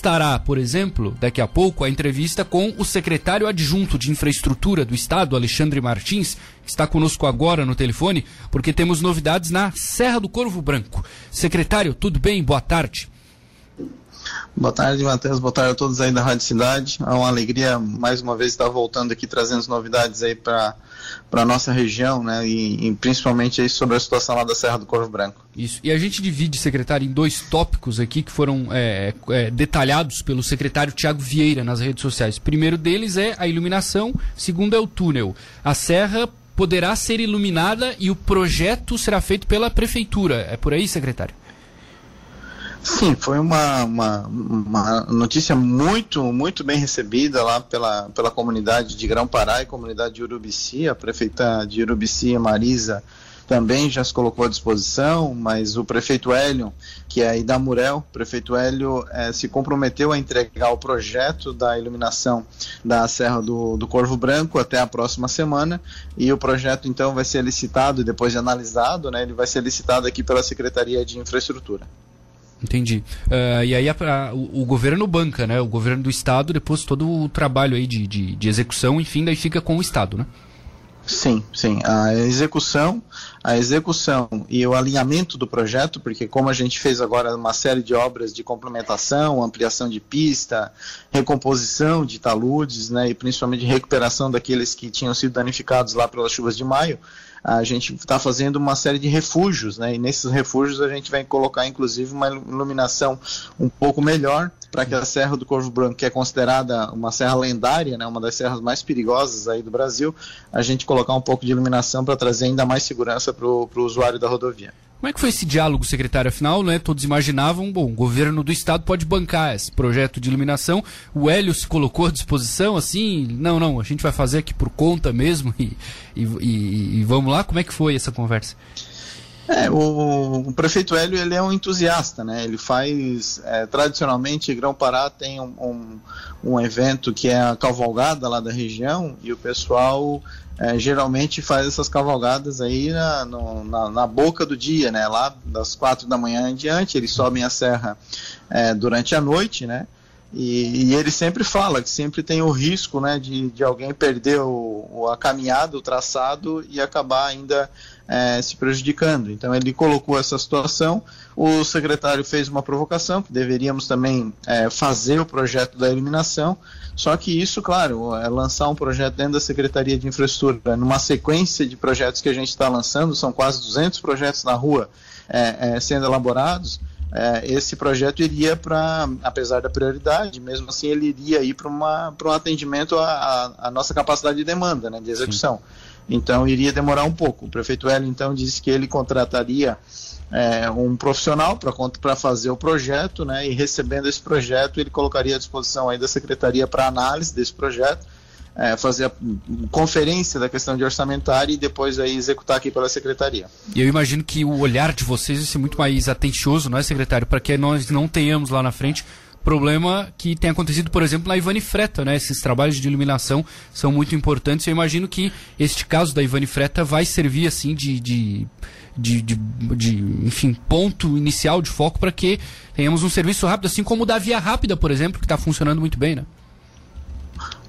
estará, por exemplo, daqui a pouco, a entrevista com o secretário adjunto de Infraestrutura do Estado, Alexandre Martins, que está conosco agora no telefone, porque temos novidades na Serra do Corvo Branco. Secretário, tudo bem? Boa tarde. Boa tarde, Matheus. Boa tarde a todos aí da Rádio Cidade. É uma alegria mais uma vez estar voltando aqui trazendo novidades aí para para a nossa região, né, e, e, principalmente aí sobre a situação lá da Serra do Corvo Branco. Isso. E a gente divide, secretário, em dois tópicos aqui que foram é, é, detalhados pelo secretário Tiago Vieira nas redes sociais. Primeiro deles é a iluminação, segundo é o túnel. A serra poderá ser iluminada e o projeto será feito pela prefeitura. É por aí, secretário? Sim, foi uma, uma, uma, notícia muito, muito bem recebida lá pela, pela comunidade de Grão-Pará e comunidade de Urubici. A prefeita de Urubici, Marisa, também já se colocou à disposição, mas o prefeito Hélio, que é Idamurel, o prefeito Hélio eh, se comprometeu a entregar o projeto da iluminação da Serra do, do Corvo Branco até a próxima semana, e o projeto então vai ser licitado, depois de analisado, né, ele vai ser licitado aqui pela Secretaria de Infraestrutura. Entendi. Uh, e aí a, a, o, o, governo banca, né? O governo do estado, depois todo o trabalho aí de, de, de, execução, enfim, daí fica com o estado, né? Sim, sim. A execução, a execução e o alinhamento do projeto, porque como a gente fez agora uma série de obras de complementação, ampliação de pista, recomposição de taludes, né, e principalmente recuperação daqueles que tinham sido danificados lá pelas chuvas de maio, a gente está fazendo uma série de refúgios, né? E nesses refúgios a gente vai colocar inclusive uma iluminação um pouco melhor para que a Serra do Corvo Branco, que é considerada uma serra lendária, né, uma das serras mais perigosas aí do Brasil, a gente colocar um pouco de iluminação para trazer ainda mais segurança para o usuário da rodovia. Como é que foi esse diálogo, secretário? Afinal, né, todos imaginavam, bom, o governo do estado pode bancar esse projeto de iluminação. O Hélio se colocou à disposição, assim, não, não, a gente vai fazer aqui por conta mesmo e, e, e, e vamos lá. Como é que foi essa conversa? É, o, o, prefeito Hélio ele é um entusiasta, né? Ele faz é, tradicionalmente Grão Pará tem um, um, um, evento que é a cavalgada lá da região e o pessoal é, geralmente faz essas cavalgadas aí na, no, na, na, boca do dia, né? Lá das quatro da manhã em diante, eles sobem a serra é, durante a noite, né? E, e, ele sempre fala que sempre tem o risco né, de, de alguém perder o, a caminhada, o traçado e acabar ainda é, se prejudicando. Então ele colocou essa situação. O secretário fez uma provocação que deveríamos também é, fazer o projeto da eliminação. Só que isso, claro, é lançar um projeto dentro da Secretaria de Infraestrutura, numa sequência de projetos que a gente está lançando, são quase 200 projetos na rua é, é, sendo elaborados. É, esse projeto iria para, apesar da prioridade, mesmo assim ele iria ir para um atendimento à, nossa capacidade de demanda, né, de execução. Sim. Então iria demorar um pouco. O prefeito Hélio então disse que ele contrataria é, um profissional para fazer o projeto, né? E recebendo esse projeto, ele colocaria à disposição aí da secretaria para análise desse projeto, é, fazer a conferência da questão de orçamentária e depois aí executar aqui pela secretaria. E eu imagino que o olhar de vocês ser muito mais atencioso, não é, secretário, para que nós não tenhamos lá na frente Problema que tem acontecido, por exemplo, na Ivani Freta, né? Esses trabalhos de iluminação são muito importantes. Eu imagino que este caso da Ivani Freta vai servir assim de, de, de, de, de enfim, ponto inicial de foco para que tenhamos um serviço rápido, assim como o da Via Rápida, por exemplo, que está funcionando muito bem, né?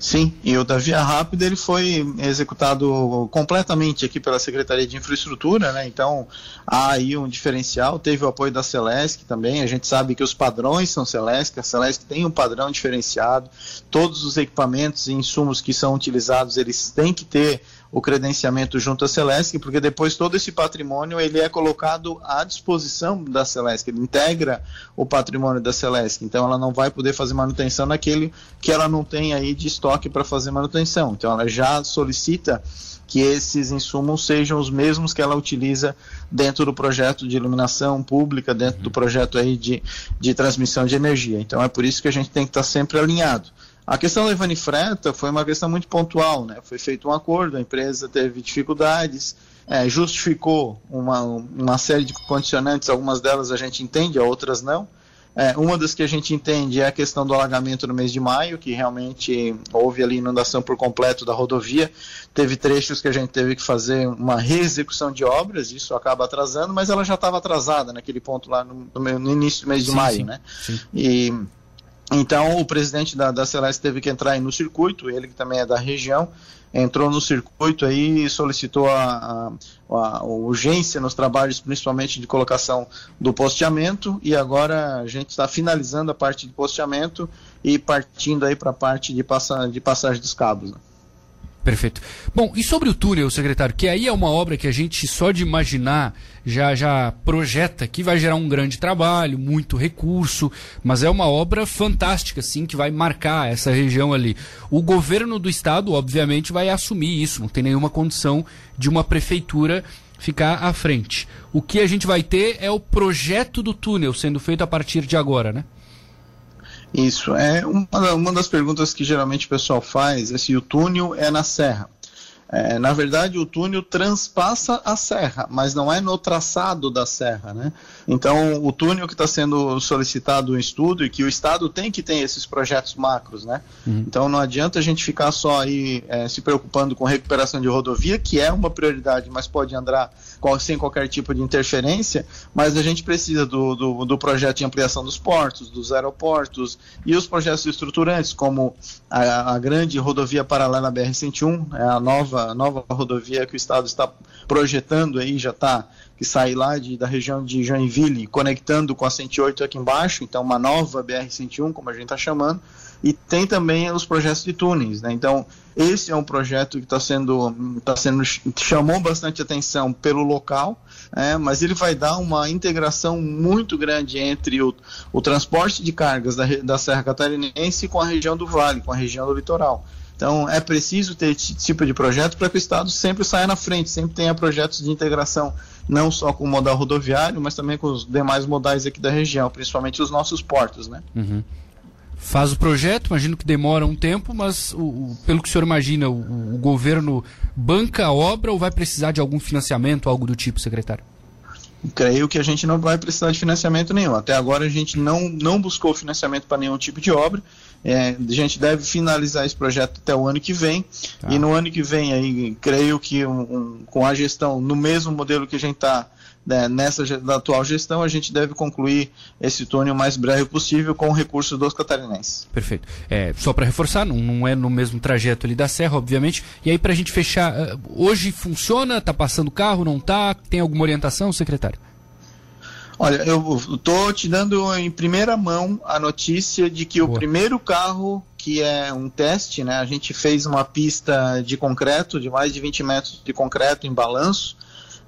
Sim, e o da Via Rápida ele foi executado completamente aqui pela Secretaria de Infraestrutura, né? Então há aí um diferencial. Teve o apoio da Celesc também. A gente sabe que os padrões são Celesc, a Celesc tem um padrão diferenciado. Todos os equipamentos e insumos que são utilizados eles têm que ter o credenciamento junto à Celesc, porque depois todo esse patrimônio ele é colocado à disposição da Celesc, ele integra o patrimônio da Celesc, então ela não vai poder fazer manutenção naquele que ela não tem aí de estoque para fazer manutenção, então ela já solicita que esses insumos sejam os mesmos que ela utiliza dentro do projeto de iluminação pública, dentro do projeto aí de, de transmissão de energia. Então é por isso que a gente tem que estar sempre alinhado. A questão da Ivani Freta foi uma questão muito pontual, né? Foi feito um acordo, a empresa teve dificuldades, é, justificou uma, uma série de condicionantes, algumas delas a gente entende, outras não. É, uma das que a gente entende é a questão do alagamento no mês de maio, que realmente houve ali inundação por completo da rodovia. Teve trechos que a gente teve que fazer uma reexecução de obras, isso acaba atrasando, mas ela já estava atrasada naquele ponto lá no, no início do mês de sim, maio, sim, né? Sim. E Então, o presidente da, da Celeste teve que entrar no circuito, ele que também é da região, entrou no circuito aí e solicitou a, a, a, urgência nos trabalhos, principalmente de colocação do posteamento, e agora a gente está finalizando a parte de posteamento e partindo aí para a parte de, passa, de passagem dos cabos. Né? Perfeito. Bom, e sobre o túnel, secretário, que aí é uma obra que a gente só de imaginar já já projeta que vai gerar um grande trabalho, muito recurso, mas é uma obra fantástica, sim, que vai marcar essa região ali. O governo do estado, obviamente, vai assumir isso, não tem nenhuma condição de uma prefeitura ficar à frente. O que a gente vai ter é o projeto do túnel sendo feito a partir de agora, né? Isso. É uma, uma das perguntas que geralmente o pessoal faz é se o túnel é na serra. É, na verdade, o túnel transpassa a serra, mas não é no traçado da serra, né? Então, o túnel que está sendo solicitado um estudo e que o Estado tem que ter esses projetos macros, né? Uhum. Então, não adianta a gente ficar só aí é, se preocupando com recuperação de rodovia, que é uma prioridade, mas pode andar sem qualquer tipo de interferência, mas a gente precisa do, do, do, projeto de ampliação dos portos, dos aeroportos e os projetos estruturantes, como a, a grande rodovia paralela BR-101, é a nova, nova rodovia que o Estado está projetando aí, já está que sai lá de, da região de Joinville, conectando com a 108 aqui embaixo, então uma nova BR-101, como a gente está chamando, e tem também os projetos de túneis, né? Então, esse é um projeto que está sendo, tá sendo chamou bastante atenção pelo local, é, mas ele vai dar uma integração muito grande entre o, o transporte de cargas da, da Serra Catarinense com a região do Vale, com a região do litoral. Então é preciso ter esse tipo de projeto para que o Estado sempre saia na frente, sempre tenha projetos de integração, não só com o modal rodoviário, mas também com os demais modais aqui da região, principalmente os nossos portos, né? Uhum. Faz o projeto, imagino que demora um tempo, mas o, o, pelo que o senhor imagina, o, o governo banca a obra ou vai precisar de algum financiamento, algo do tipo, secretário? creio que a gente não vai precisar de financiamento nenhum. Até agora a gente não, não buscou financiamento para nenhum tipo de obra. É, a gente deve finalizar esse projeto até o ano que vem. Tá. E no ano que vem, aí, creio que um, um, com a gestão no mesmo modelo que a gente está né, nessa da atual gestão, a gente deve concluir esse túnel o mais breve possível com recursos dos catarinenses. Perfeito. É, só para reforçar, não, não, é no mesmo trajeto ali da Serra, obviamente. E aí, para a gente fechar, uh, hoje funciona? Está passando carro? Não está? Tem alguma orientação, secretário? Olha, eu estou te dando em primeira mão a notícia de que Boa. o primeiro carro, que é um teste, né? A gente fez uma pista de concreto, de mais de 20 metros de concreto em balanço,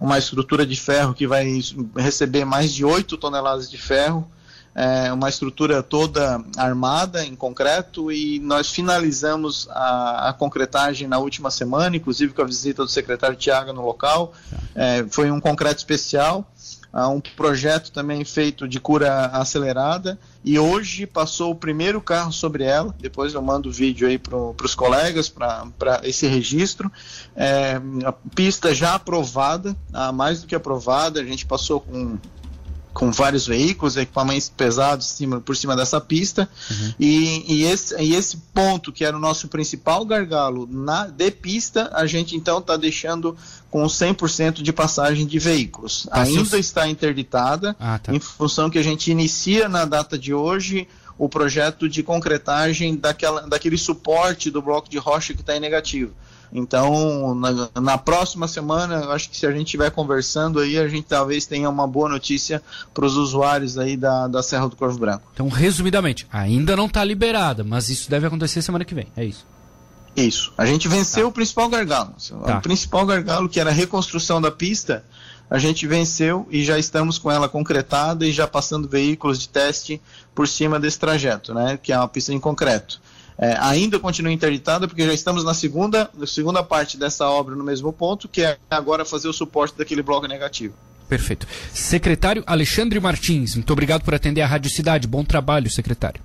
uma estrutura de ferro que vai receber mais de 8 toneladas de ferro, é, uma estrutura toda armada em concreto e nós finalizamos a, a, concretagem na última semana, inclusive com a visita do secretário Tiago no local. É, foi um concreto especial uh, um projeto também feito de cura acelerada e hoje passou o primeiro carro sobre ela. Depois eu mando o vídeo aí para os colegas para esse registro. É, a pista já aprovada, uh, mais do que aprovada, a gente passou com com vários veículos, equipamentos pesados cima, por cima dessa pista. Uhum. E, e, esse, e esse ponto, que era o nosso principal gargalo na, de pista, a gente então está deixando com 100% de passagem de veículos. Ah, Ainda está interditada, ah, tá. em função que a gente inicia na data de hoje o projeto de concretagem daquela, daquele suporte do bloco de rocha que está em negativo. Então, na, na, próxima semana, acho que se a gente estiver conversando aí, a gente talvez tenha uma boa notícia para os usuários aí da, da Serra do Corvo Branco. Então, resumidamente, ainda não está liberada, mas isso deve acontecer semana que vem, é isso? Isso. A gente venceu tá. o principal gargalo. Tá. O principal gargalo, que era a reconstrução da pista, a gente venceu e já estamos com ela concretada e já passando veículos de teste por cima desse trajeto, né? Que é uma pista em concreto é, ainda continua interditada, porque já estamos na segunda, na segunda parte dessa obra no mesmo ponto, que é agora fazer o suporte daquele bloco negativo. Perfeito. Secretário Alexandre Martins, muito obrigado por atender a Rádio Cidade. Bom trabalho, secretário.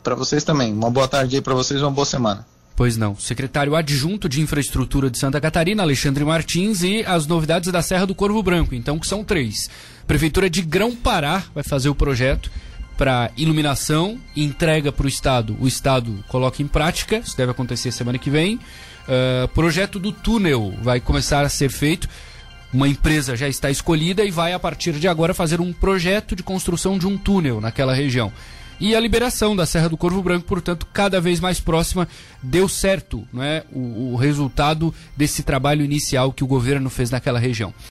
Para vocês também. Uma boa tarde aí para vocês, uma boa semana. Pois não. Secretário adjunto de Infraestrutura de Santa Catarina, Alexandre Martins, e as novidades da Serra do Corvo Branco, então, que são três. Prefeitura de Grão-Pará vai fazer o projeto para iluminação, entrega para o Estado, o Estado coloca em prática, isso deve acontecer semana que vem. Uh, projeto do túnel vai começar a ser feito. Uma empresa já está escolhida e vai, a partir de agora, fazer um projeto de construção de um túnel naquela região. E a liberação da Serra do Corvo Branco, portanto, cada vez mais próxima, deu certo não é? o, o resultado desse trabalho inicial que o governo fez naquela região.